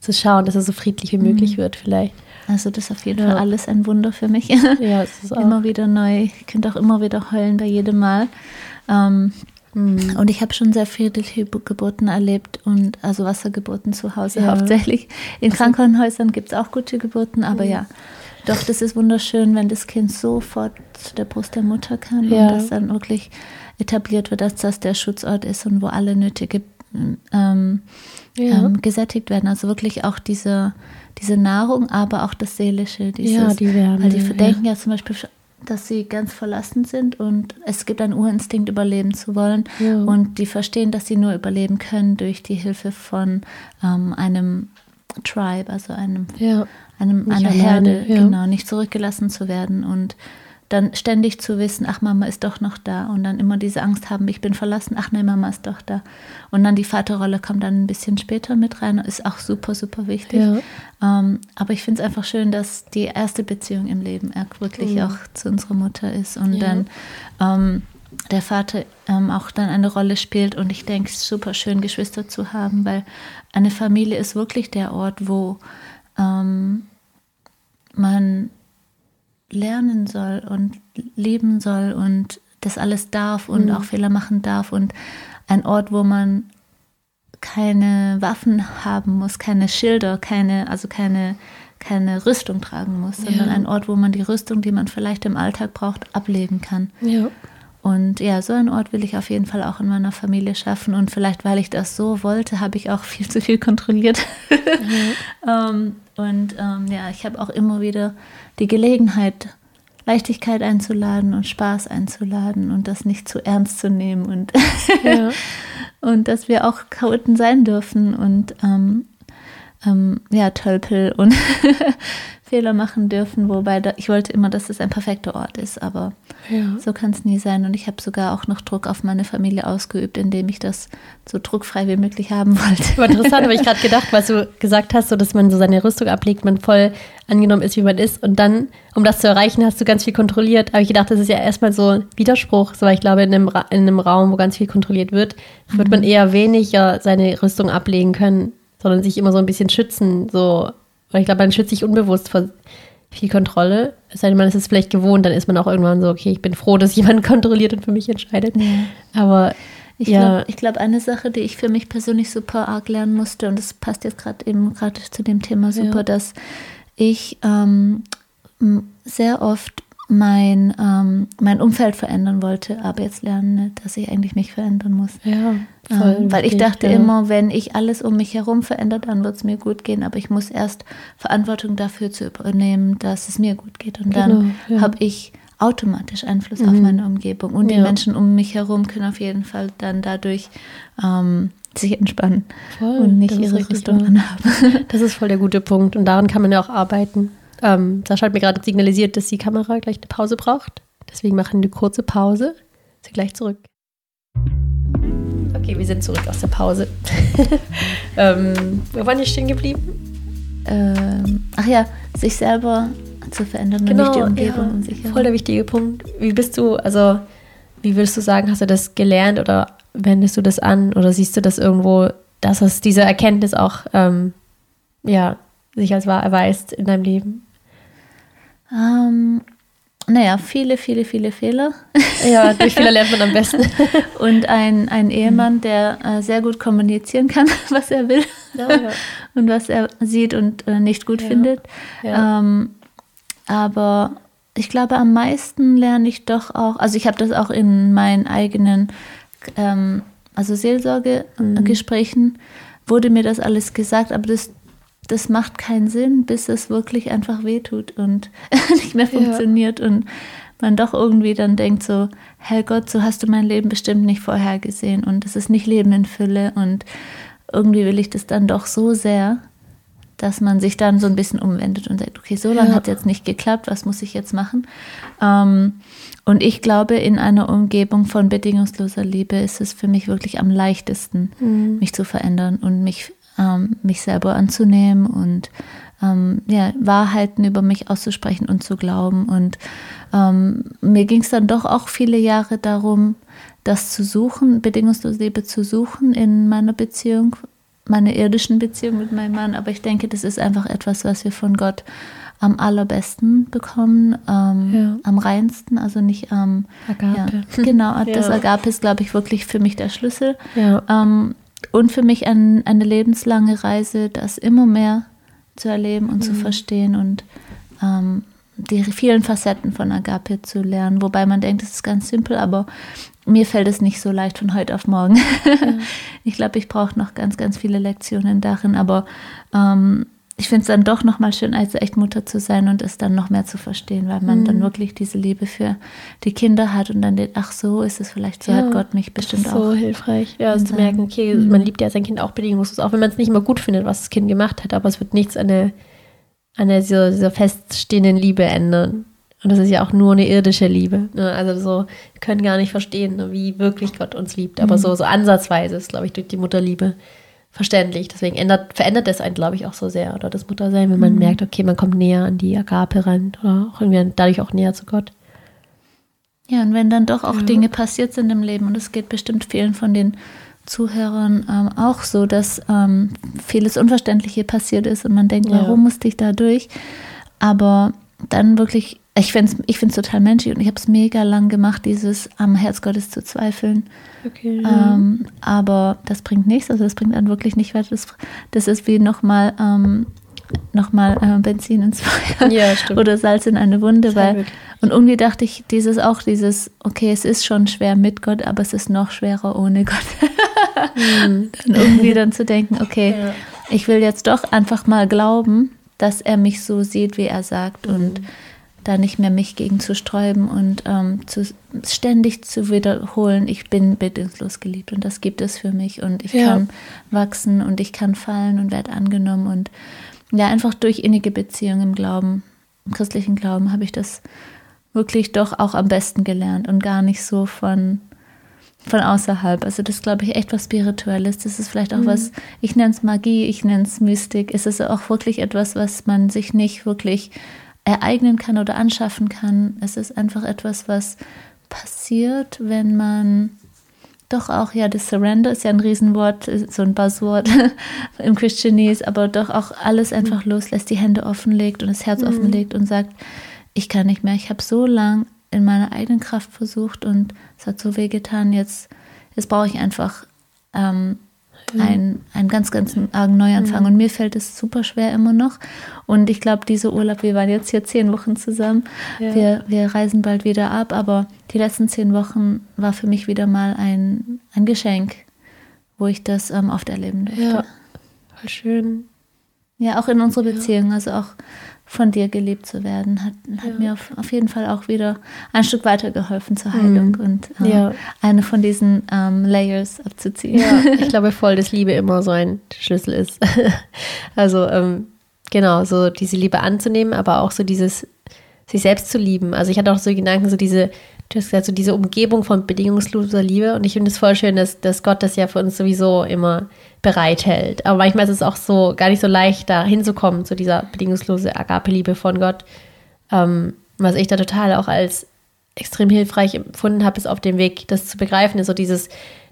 zu schauen, dass es so friedlich wie möglich mhm. wird vielleicht. Also das ist auf jeden ja. Fall alles ein Wunder für mich. Ja, es ist auch. immer wieder neu. Ich könnte auch immer wieder heulen bei jedem Mal. Ähm, mhm. Und ich habe schon sehr viele Geburten erlebt und also Wassergeburten zu Hause ja. hauptsächlich. In also, Krankenhäusern gibt es auch gute Geburten, aber mhm. ja, doch, das ist wunderschön, wenn das Kind sofort zu der Brust der Mutter kann ja. und das dann wirklich etabliert wird, dass das der Schutzort ist und wo alle nötige ähm, ja. ähm, gesättigt werden. Also wirklich auch diese, diese Nahrung, aber auch das Seelische. Dieses, ja, die Wärme. Weil die denken ja. ja zum Beispiel, dass sie ganz verlassen sind und es gibt einen Urinstinkt, überleben zu wollen. Ja. Und die verstehen, dass sie nur überleben können durch die Hilfe von ähm, einem Tribe, also einem, ja einem, einer Herde, ja. genau, nicht zurückgelassen zu werden und dann ständig zu wissen, ach, Mama ist doch noch da und dann immer diese Angst haben, ich bin verlassen, ach nein, Mama ist doch da. Und dann die Vaterrolle kommt dann ein bisschen später mit rein, ist auch super, super wichtig. Ja. Ähm, aber ich finde es einfach schön, dass die erste Beziehung im Leben wirklich mhm. auch zu unserer Mutter ist und ja. dann ähm, der Vater ähm, auch dann eine Rolle spielt und ich denke, es ist super schön, Geschwister zu haben, weil eine Familie ist wirklich der Ort, wo ähm, man lernen soll und leben soll und das alles darf und mhm. auch Fehler machen darf und ein Ort, wo man keine Waffen haben muss, keine Schilder, keine, also keine, keine Rüstung tragen muss, sondern ja. ein Ort, wo man die Rüstung, die man vielleicht im Alltag braucht, ablegen kann. Ja. Und ja, so einen Ort will ich auf jeden Fall auch in meiner Familie schaffen. Und vielleicht, weil ich das so wollte, habe ich auch viel zu viel kontrolliert. Mhm. ähm, und ähm, ja, ich habe auch immer wieder die Gelegenheit, Leichtigkeit einzuladen und Spaß einzuladen und das nicht zu ernst zu nehmen und, ja. und dass wir auch Chaoten sein dürfen und ähm, ähm, ja, Tölpel und Fehler machen dürfen, wobei da, ich wollte immer, dass es ein perfekter Ort ist, aber ja. so kann es nie sein. Und ich habe sogar auch noch Druck auf meine Familie ausgeübt, indem ich das so druckfrei wie möglich haben wollte. War interessant, habe ich gerade gedacht, was du gesagt hast, so dass man so seine Rüstung ablegt, man voll angenommen ist, wie man ist. Und dann, um das zu erreichen, hast du ganz viel kontrolliert. Aber ich gedacht, das ist ja erstmal so ein Widerspruch. So, weil ich glaube, in einem, in einem Raum, wo ganz viel kontrolliert wird, mhm. wird man eher weniger seine Rüstung ablegen können, sondern sich immer so ein bisschen schützen, so weil ich glaube, man schützt sich unbewusst vor viel Kontrolle. Es sei denn, man ist es vielleicht gewohnt, dann ist man auch irgendwann so, okay, ich bin froh, dass jemand kontrolliert und für mich entscheidet. Aber ich ja. glaube, glaub, eine Sache, die ich für mich persönlich super arg lernen musste, und das passt jetzt gerade eben gerade zu dem Thema super, ja. dass ich ähm, sehr oft mein, ähm, mein Umfeld verändern wollte, aber jetzt lerne, dass ich eigentlich mich verändern muss. Ja, voll ähm, weil ich dachte ja. immer, wenn ich alles um mich herum verändere, dann wird es mir gut gehen, aber ich muss erst Verantwortung dafür zu übernehmen, dass es mir gut geht. Und dann genau, ja. habe ich automatisch Einfluss mhm. auf meine Umgebung. Und ja. die Menschen um mich herum können auf jeden Fall dann dadurch ähm, sich entspannen voll, und nicht ihre Rüstung anhaben. Das ist voll der gute Punkt und daran kann man ja auch arbeiten. Ähm, Sascha hat mir gerade signalisiert, dass die Kamera gleich eine Pause braucht. Deswegen machen wir eine kurze Pause. Sie gleich zurück. Okay, wir sind zurück aus der Pause. ähm, wo waren wir stehen geblieben? Ähm, ach ja, sich selber zu verändern genau, und nicht die Umgebung ja, um sich herum. Voll der wichtige Punkt. Wie bist du, also wie würdest du sagen, hast du das gelernt oder wendest du das an oder siehst du das irgendwo, dass es diese Erkenntnis auch ähm, ja, sich als wahr erweist in deinem Leben? Ähm, naja, viele, viele, viele Fehler. Ja, durch Fehler lernt man am besten. Und ein, ein Ehemann, der äh, sehr gut kommunizieren kann, was er will ja, ja. und was er sieht und äh, nicht gut ja. findet. Ähm, aber ich glaube, am meisten lerne ich doch auch, also ich habe das auch in meinen eigenen, ähm, also Seelsorgegesprächen, mhm. wurde mir das alles gesagt, aber das das macht keinen Sinn, bis es wirklich einfach wehtut und nicht mehr funktioniert ja. und man doch irgendwie dann denkt so, Herrgott, so hast du mein Leben bestimmt nicht vorhergesehen und es ist nicht Leben in Fülle und irgendwie will ich das dann doch so sehr, dass man sich dann so ein bisschen umwendet und sagt, okay, so lange ja. hat es jetzt nicht geklappt, was muss ich jetzt machen? Ähm, und ich glaube, in einer Umgebung von bedingungsloser Liebe ist es für mich wirklich am leichtesten, mhm. mich zu verändern und mich ähm, mich selber anzunehmen und ähm, ja, Wahrheiten über mich auszusprechen und zu glauben. Und ähm, mir ging es dann doch auch viele Jahre darum, das zu suchen, bedingungslose Liebe zu suchen in meiner Beziehung, meiner irdischen Beziehung mit meinem Mann. Aber ich denke, das ist einfach etwas, was wir von Gott am allerbesten bekommen, ähm, ja. am reinsten, also nicht am Agape. Ja, genau, das Agape ist, glaube ich, wirklich für mich der Schlüssel. Ja. Ähm, und für mich ein, eine lebenslange Reise, das immer mehr zu erleben und mhm. zu verstehen und ähm, die vielen Facetten von Agape zu lernen. Wobei man denkt, es ist ganz simpel, aber mir fällt es nicht so leicht von heute auf morgen. Ja. ich glaube, ich brauche noch ganz, ganz viele Lektionen darin, aber ähm, ich finde es dann doch nochmal schön, als echt Mutter zu sein und es dann noch mehr zu verstehen, weil man mhm. dann wirklich diese Liebe für die Kinder hat und dann denkt, ach so ist es vielleicht, so ja, hat Gott mich bestimmt auch. So hilfreich, ja, also zu merken, okay, mhm. man liebt ja sein Kind auch bedingungslos, auch wenn man es nicht immer gut findet, was das Kind gemacht hat, aber es wird nichts an der, an der dieser, dieser feststehenden Liebe ändern. Und das ist ja auch nur eine irdische Liebe. Ne? Also so, wir können gar nicht verstehen, ne, wie wirklich Gott uns liebt. Aber mhm. so, so ansatzweise ist, glaube ich, durch die Mutterliebe verständlich. Deswegen ändert, verändert das einen, glaube ich, auch so sehr, oder das Muttersein, wenn man mhm. merkt, okay, man kommt näher an die Agape ran oder auch irgendwie dadurch auch näher zu Gott. Ja, und wenn dann doch auch ja. Dinge passiert sind im Leben, und es geht bestimmt vielen von den Zuhörern ähm, auch so, dass ähm, vieles Unverständliche passiert ist und man denkt, ja. warum musste ich da durch? Aber dann wirklich ich finde es ich total menschlich und ich habe es mega lang gemacht, dieses am Herz Gottes zu zweifeln. Okay, ja. ähm, aber das bringt nichts, also das bringt dann wirklich nicht weiter. Das, das ist wie nochmal ähm, noch äh, Benzin ins Feuer ja, oder Salz in eine Wunde. Weil, und irgendwie dachte ich, dieses auch dieses, okay, es ist schon schwer mit Gott, aber es ist noch schwerer ohne Gott. mhm. Dann irgendwie dann zu denken, okay, ja. ich will jetzt doch einfach mal glauben, dass er mich so sieht, wie er sagt. Mhm. Und da nicht mehr mich gegen zu sträuben und ähm, zu, ständig zu wiederholen, ich bin bedingungslos geliebt und das gibt es für mich und ich ja. kann wachsen und ich kann fallen und werde angenommen und ja, einfach durch innige Beziehungen im Glauben, im christlichen Glauben habe ich das wirklich doch auch am besten gelernt und gar nicht so von von außerhalb. Also das glaube ich echt was Spirituelles. Das ist vielleicht auch mhm. was, ich nenne es Magie, ich nenne es Mystik. Es ist auch wirklich etwas, was man sich nicht wirklich ereignen kann oder anschaffen kann. Es ist einfach etwas, was passiert, wenn man doch auch, ja, das Surrender ist ja ein Riesenwort, so ein Buzzword im Christianese, aber doch auch alles einfach mhm. loslässt, die Hände offenlegt und das Herz mhm. offenlegt und sagt, ich kann nicht mehr, ich habe so lang in meiner eigenen Kraft versucht und es hat so weh getan, jetzt, jetzt brauche ich einfach ähm, ja. ein, einen ganz, ganz argen Neuanfang. Mhm. Und mir fällt es super schwer immer noch. Und ich glaube, dieser Urlaub, wir waren jetzt hier zehn Wochen zusammen. Ja. Wir, wir reisen bald wieder ab, aber die letzten zehn Wochen war für mich wieder mal ein, ein Geschenk, wo ich das ähm, oft erleben durfte. Ja, voll schön. Ja, auch in unserer Beziehung, also auch von dir geliebt zu werden, hat, hat ja. mir auf, auf jeden Fall auch wieder ein Stück weitergeholfen zur Heilung mhm. und äh, ja. eine von diesen ähm, Layers abzuziehen. Ja, ich glaube voll, dass Liebe immer so ein Schlüssel ist. also ähm, genau, so diese Liebe anzunehmen, aber auch so dieses sich selbst zu lieben. Also ich hatte auch so Gedanken, so diese, du hast gesagt, so diese Umgebung von bedingungsloser Liebe und ich finde es voll schön, dass, dass Gott das ja für uns sowieso immer bereithält. Aber manchmal ist es auch so gar nicht so leicht, da hinzukommen, zu dieser bedingungslose Agape-Liebe von Gott. Ähm, was ich da total auch als extrem hilfreich empfunden habe, ist auf dem Weg, das zu begreifen, ist so dieses,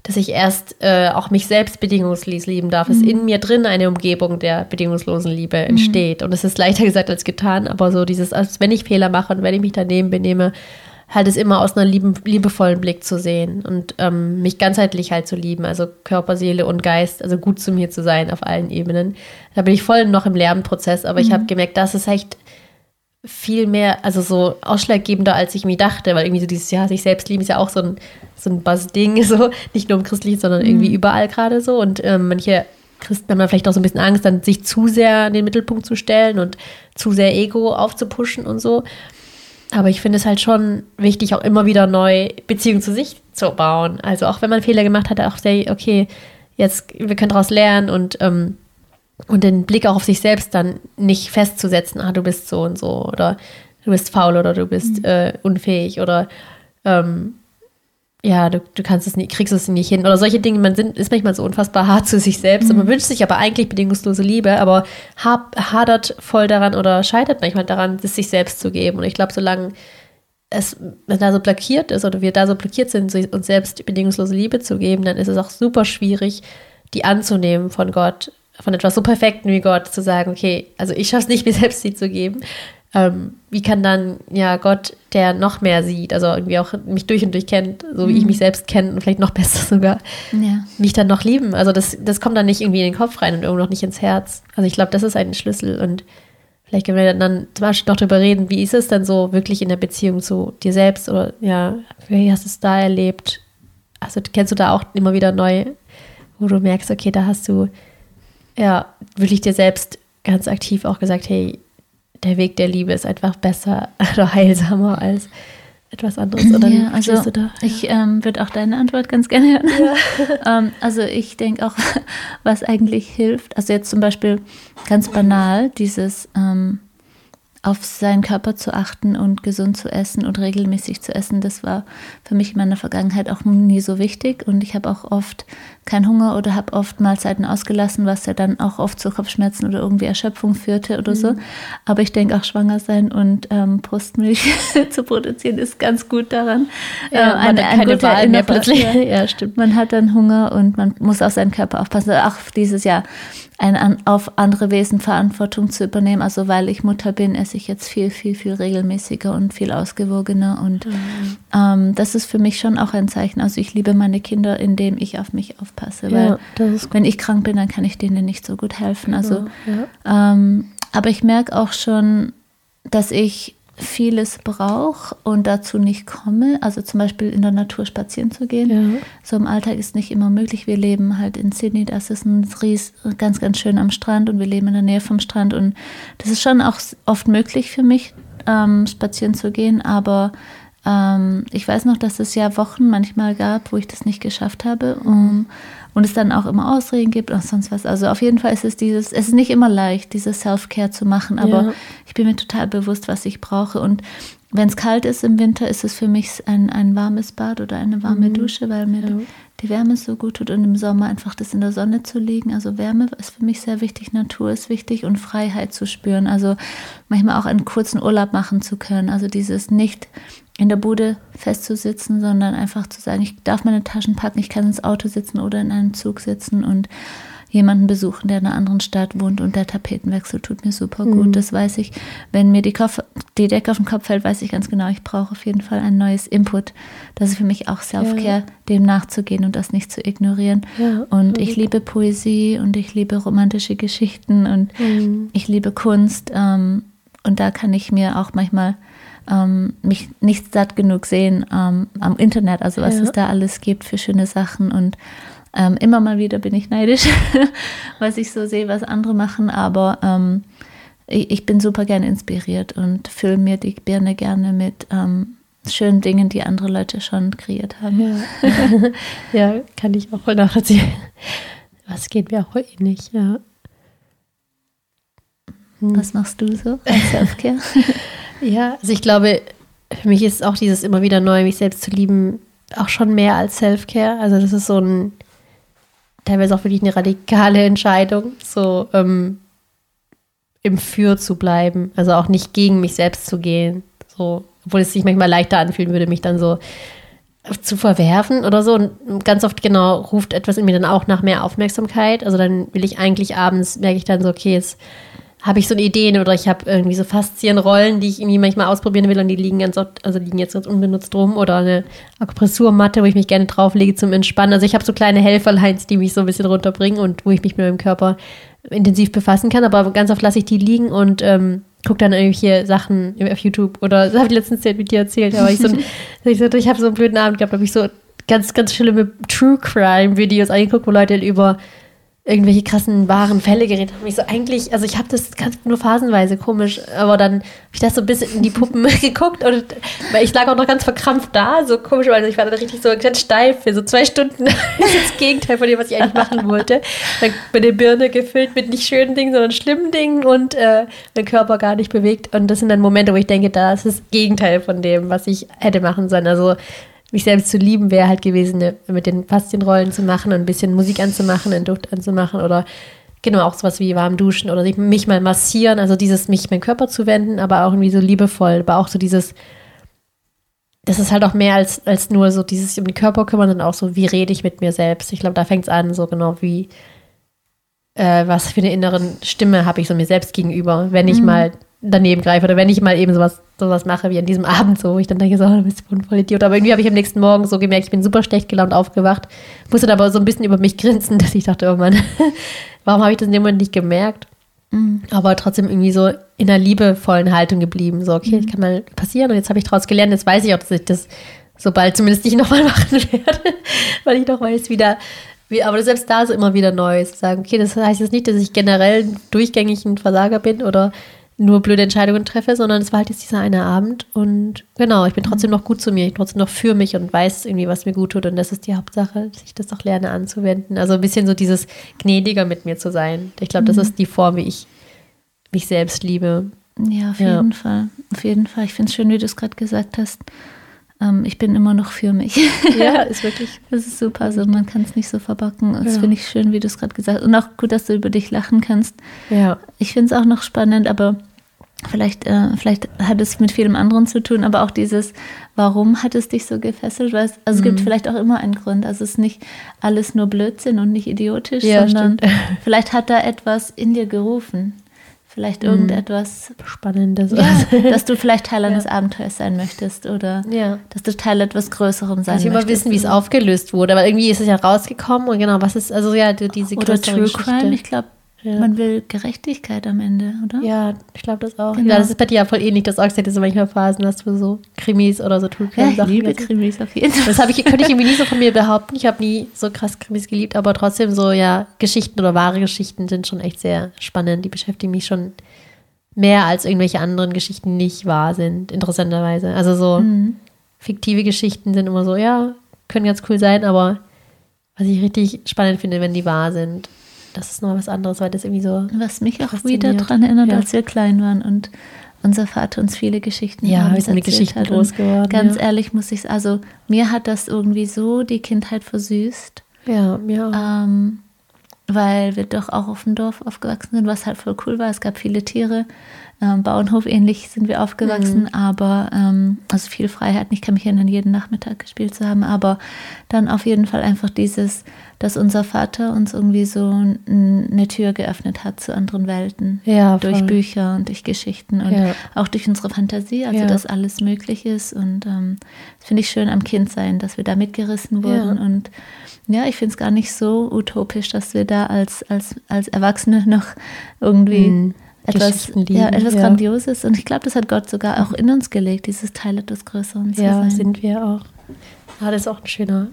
dass ich erst äh, auch mich selbst bedingungslos lieben darf. Mhm. Es in mir drin eine Umgebung der bedingungslosen Liebe mhm. entsteht. Und es ist leichter gesagt als getan, aber so dieses, als wenn ich Fehler mache und wenn ich mich daneben benehme, halt es immer aus einer lieben, liebevollen Blick zu sehen und ähm, mich ganzheitlich halt zu lieben, also Körper, Seele und Geist, also gut zu mir zu sein auf allen Ebenen. Da bin ich voll noch im Lernprozess, aber mhm. ich habe gemerkt, das ist echt viel mehr, also so ausschlaggebender, als ich mir dachte, weil irgendwie so dieses Jahr sich selbst lieben ist ja auch so ein, so ein Buzz-Ding, so nicht nur im Christlichen, sondern mhm. irgendwie überall gerade so und ähm, manche Christen haben dann vielleicht auch so ein bisschen Angst, dann sich zu sehr in den Mittelpunkt zu stellen und zu sehr Ego aufzupuschen und so. Aber ich finde es halt schon wichtig, auch immer wieder neu Beziehungen zu sich zu bauen. Also auch wenn man Fehler gemacht hat, auch sehr, okay, jetzt, wir können daraus lernen und, ähm, und den Blick auch auf sich selbst dann nicht festzusetzen, ah, du bist so und so oder du bist faul oder du bist mhm. äh, unfähig oder ähm, ja, du, du kannst es nicht, kriegst es nicht hin oder solche Dinge. Man sind, ist manchmal so unfassbar hart zu sich selbst mhm. und man wünscht sich aber eigentlich bedingungslose Liebe, aber hadert voll daran oder scheitert manchmal daran, es sich selbst zu geben. Und ich glaube, solange es da so blockiert ist oder wir da so blockiert sind, uns selbst bedingungslose Liebe zu geben, dann ist es auch super schwierig, die anzunehmen von Gott, von etwas so Perfekten wie Gott, zu sagen, okay, also ich schaffe es nicht, mir selbst sie zu geben ähm, wie kann dann ja Gott, der noch mehr sieht, also irgendwie auch mich durch und durch kennt, so wie mhm. ich mich selbst kenne und vielleicht noch besser sogar, ja. mich dann noch lieben. Also das, das kommt dann nicht irgendwie in den Kopf rein und irgendwo noch nicht ins Herz. Also ich glaube, das ist ein Schlüssel und vielleicht können wir dann zum Beispiel noch darüber reden, wie ist es dann so wirklich in der Beziehung zu dir selbst oder ja, wie hast du es da erlebt? Also kennst du da auch immer wieder neu, wo du merkst, okay, da hast du ja wirklich dir selbst ganz aktiv auch gesagt, hey, der Weg der Liebe ist einfach besser oder heilsamer als etwas anderes. Oder ja, also da? ich ähm, würde auch deine Antwort ganz gerne hören. Ja. ähm, also ich denke auch, was eigentlich hilft, also jetzt zum Beispiel ganz banal, dieses ähm, auf seinen Körper zu achten und gesund zu essen und regelmäßig zu essen, das war für mich in meiner Vergangenheit auch nie so wichtig. Und ich habe auch oft keinen Hunger oder habe oft Mahlzeiten ausgelassen, was ja dann auch oft zu Kopfschmerzen oder irgendwie Erschöpfung führte oder mhm. so. Aber ich denke auch schwanger sein und ähm, Brustmilch zu produzieren ist ganz gut daran. Ja, äh, eine, ein guter Wahl mehr plötzlich. Ja, stimmt. Man hat dann Hunger und man muss auf seinen Körper aufpassen. Auch dieses Jahr ein, auf andere Wesen Verantwortung zu übernehmen. Also weil ich Mutter bin, esse ich jetzt viel, viel, viel regelmäßiger und viel ausgewogener. Und mhm. ähm, das ist für mich schon auch ein Zeichen. Also ich liebe meine Kinder, indem ich auf mich aufpasse. Weil ja, wenn ich krank bin, dann kann ich denen nicht so gut helfen. Also, ja. ähm, aber ich merke auch schon, dass ich vieles brauche und dazu nicht komme. Also zum Beispiel in der Natur spazieren zu gehen. Ja. So im Alltag ist nicht immer möglich. Wir leben halt in Sydney, das ist ein Ries, ganz, ganz schön am Strand und wir leben in der Nähe vom Strand. Und das ist schon auch oft möglich für mich, ähm, spazieren zu gehen. Aber ich weiß noch, dass es ja Wochen manchmal gab, wo ich das nicht geschafft habe. Um, und es dann auch immer Ausreden gibt und sonst was. Also auf jeden Fall ist es dieses, es ist nicht immer leicht, dieses Self-Care zu machen, aber ja. ich bin mir total bewusst, was ich brauche. Und wenn es kalt ist im Winter, ist es für mich ein, ein warmes Bad oder eine warme mhm. Dusche, weil mir ja. die Wärme so gut tut und im Sommer einfach das in der Sonne zu liegen. Also Wärme ist für mich sehr wichtig, Natur ist wichtig und Freiheit zu spüren. Also manchmal auch einen kurzen Urlaub machen zu können. Also dieses nicht in der Bude festzusitzen, sondern einfach zu sagen, ich darf meine Taschen packen, ich kann ins Auto sitzen oder in einem Zug sitzen und jemanden besuchen, der in einer anderen Stadt wohnt und der Tapetenwechsel tut mir super gut. Mhm. Das weiß ich. Wenn mir die, Kopf, die Decke auf den Kopf fällt, weiß ich ganz genau, ich brauche auf jeden Fall ein neues Input. Das ist für mich auch Self-Care, ja. dem nachzugehen und das nicht zu ignorieren. Ja, und ich liebe Poesie und ich liebe romantische Geschichten und mhm. ich liebe Kunst. Ähm, und da kann ich mir auch manchmal ähm, mich nicht satt genug sehen ähm, am Internet, also was ja. es da alles gibt für schöne Sachen und ähm, immer mal wieder bin ich neidisch, was ich so sehe, was andere machen, aber ähm, ich, ich, bin super gerne inspiriert und fülle mir die Birne gerne mit ähm, schönen Dingen, die andere Leute schon kreiert haben. Ja, ja kann ich auch voll nachvollziehen. Was geht mir auch ähnlich, ja. Hm. Was machst du so als Selfcare? Ja, also ich glaube, für mich ist auch dieses immer wieder neu, mich selbst zu lieben, auch schon mehr als Selfcare. Also das ist so ein teilweise auch wirklich eine radikale Entscheidung, so ähm, im Für zu bleiben, also auch nicht gegen mich selbst zu gehen, so, obwohl es sich manchmal leichter anfühlen würde, mich dann so zu verwerfen oder so. Und ganz oft genau ruft etwas in mir dann auch nach mehr Aufmerksamkeit. Also dann will ich eigentlich abends, merke ich dann so, okay, jetzt habe ich so Ideen oder ich habe irgendwie so Faszienrollen, die ich irgendwie manchmal ausprobieren will und die liegen ganz oft, also liegen jetzt ganz unbenutzt rum oder eine Akupressurmatte, wo ich mich gerne drauflege zum Entspannen. Also ich habe so kleine Helferlines, die mich so ein bisschen runterbringen und wo ich mich mit meinem Körper intensiv befassen kann, aber ganz oft lasse ich die liegen und ähm, gucke dann irgendwelche Sachen auf YouTube oder das habe ich letztens mit dir erzählt, aber ich so, ich, so, ich habe so einen blöden Abend gehabt, habe ich so ganz, ganz schlimme True Crime Videos angeguckt, wo Leute über irgendwelche krassen wahren Fälle geredet haben. Ich so eigentlich, also ich habe das ganz nur phasenweise komisch, aber dann habe ich das so ein bisschen in die Puppen geguckt und weil ich lag auch noch ganz verkrampft da, so komisch, weil ich war dann richtig so ganz steif für so zwei Stunden. das ist das Gegenteil von dem, was ich eigentlich machen wollte. Dann meine Birne gefüllt mit nicht schönen Dingen, sondern schlimmen Dingen und äh, mein Körper gar nicht bewegt. Und das sind dann Momente, wo ich denke, das ist das Gegenteil von dem, was ich hätte machen sollen. Also mich selbst zu lieben wäre halt gewesen, ne, mit den Faszienrollen zu machen und ein bisschen Musik anzumachen, einen Duft anzumachen oder genau auch sowas wie warm duschen oder mich mal massieren, also dieses mich meinen Körper zu wenden, aber auch irgendwie so liebevoll, aber auch so dieses das ist halt auch mehr als, als nur so dieses um den Körper kümmern, sondern auch so, wie rede ich mit mir selbst. Ich glaube, da fängt es an, so genau wie, äh, was für eine innere Stimme habe ich so mir selbst gegenüber, wenn ich mhm. mal daneben greife oder wenn ich mal eben sowas, sowas mache wie an diesem Abend so, wo ich dann denke, so, oh, du bist ein voll Idiot. Aber irgendwie habe ich am nächsten Morgen so gemerkt, ich bin super schlecht gelaunt aufgewacht, musste dann aber so ein bisschen über mich grinsen, dass ich dachte, oh Mann, warum habe ich das in dem Moment nicht gemerkt? Mhm. Aber trotzdem irgendwie so in einer liebevollen Haltung geblieben. So, okay, mhm. kann mal passieren und jetzt habe ich daraus gelernt, jetzt weiß ich auch, dass ich das sobald zumindest nicht nochmal machen werde, weil ich noch weiß, wieder wie, aber selbst da so immer wieder neu zu sagen, okay, das heißt jetzt nicht, dass ich generell durchgängig ein Versager bin oder nur blöde Entscheidungen treffe, sondern es war halt jetzt dieser eine Abend und genau, ich bin mhm. trotzdem noch gut zu mir, ich bin trotzdem noch für mich und weiß irgendwie, was mir gut tut und das ist die Hauptsache, dass ich das auch lerne anzuwenden. Also ein bisschen so dieses gnädiger mit mir zu sein. Ich glaube, das mhm. ist die Form, wie ich mich selbst liebe. Ja, auf ja. jeden Fall. Auf jeden Fall. Ich finde es schön, wie du es gerade gesagt hast. Ähm, ich bin immer noch für mich. Ja, ist wirklich. das ist super. Also man kann es nicht so verbacken. Das ja. finde ich schön, wie du es gerade gesagt hast. Und auch gut, dass du über dich lachen kannst. Ja. Ich finde es auch noch spannend, aber vielleicht, äh, vielleicht hat es mit vielem anderen zu tun, aber auch dieses, warum hat es dich so gefesselt? Weil es, also es gibt mhm. vielleicht auch immer einen Grund. Also es ist nicht alles nur Blödsinn und nicht idiotisch, ja, sondern stimmt. vielleicht hat da etwas in dir gerufen vielleicht mhm. irgendetwas Spannendes. Ja, dass du vielleicht Teil eines ja. Abenteuers sein möchtest oder ja. dass du Teil etwas Größerem sein möchtest. Ich wissen, wie es aufgelöst wurde, aber irgendwie ist es ja rausgekommen und genau, was ist, also ja, diese Oder True Geschichte. Crime, ich glaube, ja. Man will Gerechtigkeit am Ende, oder? Ja, ich glaube das auch. Genau. Ja, das ist bei dir ja voll ähnlich, dass du auch gesagt hast, manchmal Phasen hast du so Krimis oder so True Crime ja, ich liebe Krimis auf jeden Fall. Das ich, könnte ich irgendwie nie so von mir behaupten. Ich habe nie so krass Krimis geliebt, aber trotzdem so, ja, Geschichten oder wahre Geschichten sind schon echt sehr spannend. Die beschäftigen mich schon mehr als irgendwelche anderen Geschichten nicht wahr sind, interessanterweise. Also so mhm. fiktive Geschichten sind immer so, ja, können ganz cool sein, aber was ich richtig spannend finde, wenn die wahr sind, das ist noch was anderes, weil das irgendwie so. Was mich auch wieder daran erinnert, ja. als wir klein waren und unser Vater uns viele Geschichten ja, sind mit Geschichten hat. groß geworden. Ganz ja. ehrlich muss ich also mir hat das irgendwie so die Kindheit versüßt. Ja, mir auch. Ähm, weil wir doch auch auf dem Dorf aufgewachsen sind, was halt voll cool war. Es gab viele Tiere. Ähm, Bauernhof ähnlich sind wir aufgewachsen, mhm. aber ähm, also viel Freiheit. Ich kann mich erinnern, jeden Nachmittag gespielt zu haben, aber dann auf jeden Fall einfach dieses, dass unser Vater uns irgendwie so eine Tür geöffnet hat zu anderen Welten. Ja, durch Bücher und durch Geschichten und ja. auch durch unsere Fantasie, also ja. dass alles möglich ist. Und ähm, das finde ich schön am Kindsein, dass wir da mitgerissen wurden. Und ja, ich finde es gar nicht so utopisch, dass wir da als, als, als Erwachsene noch irgendwie. Mhm etwas, ja, etwas ja. Grandioses. Und ich glaube, das hat Gott sogar auch in uns gelegt, dieses Teil etwas Größeren zu ja, sein. Ja, sind wir auch. Ah, das ist auch ein schöner,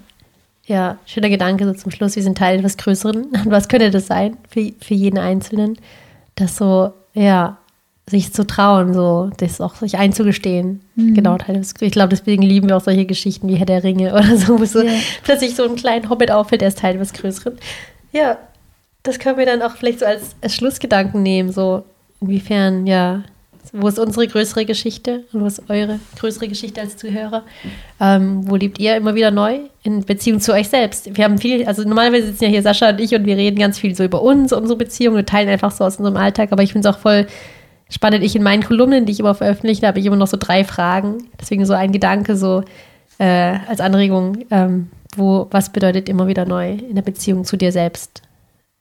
ja, schöner Gedanke so zum Schluss. Wir sind Teil etwas Größeren. Und was könnte das sein für, für jeden Einzelnen? Das so, ja, sich zu trauen, so das auch sich einzugestehen. Mhm. Genau, ich glaube, deswegen lieben wir auch solche Geschichten wie Herr der Ringe oder so, wo so yeah. plötzlich so ein kleiner Hobbit auffällt, der ist Teil etwas Größeren. Ja, das können wir dann auch vielleicht so als, als Schlussgedanken nehmen, so inwiefern, ja, wo ist unsere größere Geschichte und wo ist eure größere Geschichte als Zuhörer? Ähm, wo lebt ihr immer wieder neu in Beziehung zu euch selbst? Wir haben viel, also normalerweise sitzen ja hier Sascha und ich und wir reden ganz viel so über uns, unsere Beziehung und teilen einfach so aus unserem Alltag, aber ich finde es auch voll spannend. Ich in meinen Kolumnen, die ich immer veröffentliche, habe ich immer noch so drei Fragen. Deswegen so ein Gedanke so äh, als Anregung, ähm, wo, was bedeutet immer wieder neu in der Beziehung zu dir selbst?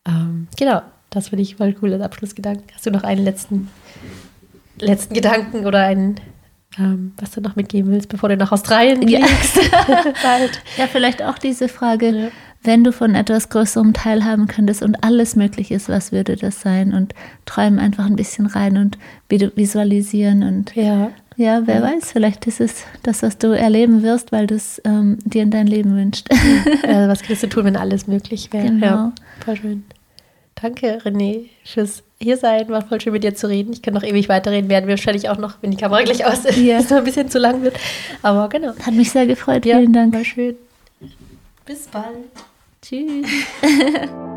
Ähm, genau. Das finde ich voll cool als Abschlussgedanken. Hast du noch einen letzten, letzten Gedanken oder einen, ähm, was du noch mitgeben willst, bevor du nach Australien ja. fliegst? ja, vielleicht auch diese Frage, ja. Wenn du von etwas Größerem teilhaben könntest und alles möglich ist, was würde das sein? Und träumen einfach ein bisschen rein und visualisieren und ja. Ja, wer weiß, vielleicht ist es das, was du erleben wirst, weil du es ähm, dir in dein Leben wünschst. Ja, was kannst du tun, wenn alles möglich wäre? Genau. Ja, voll schön. Danke, René, fürs hier sein. War voll schön mit dir zu reden. Ich kann noch ewig weiterreden, werden wir wahrscheinlich auch noch, wenn die Kamera gleich aus ist, ja. noch ein bisschen zu lang wird. Aber genau. Hat mich sehr gefreut. Vielen ja, Dank. War schön. Bis bald. Tschüss.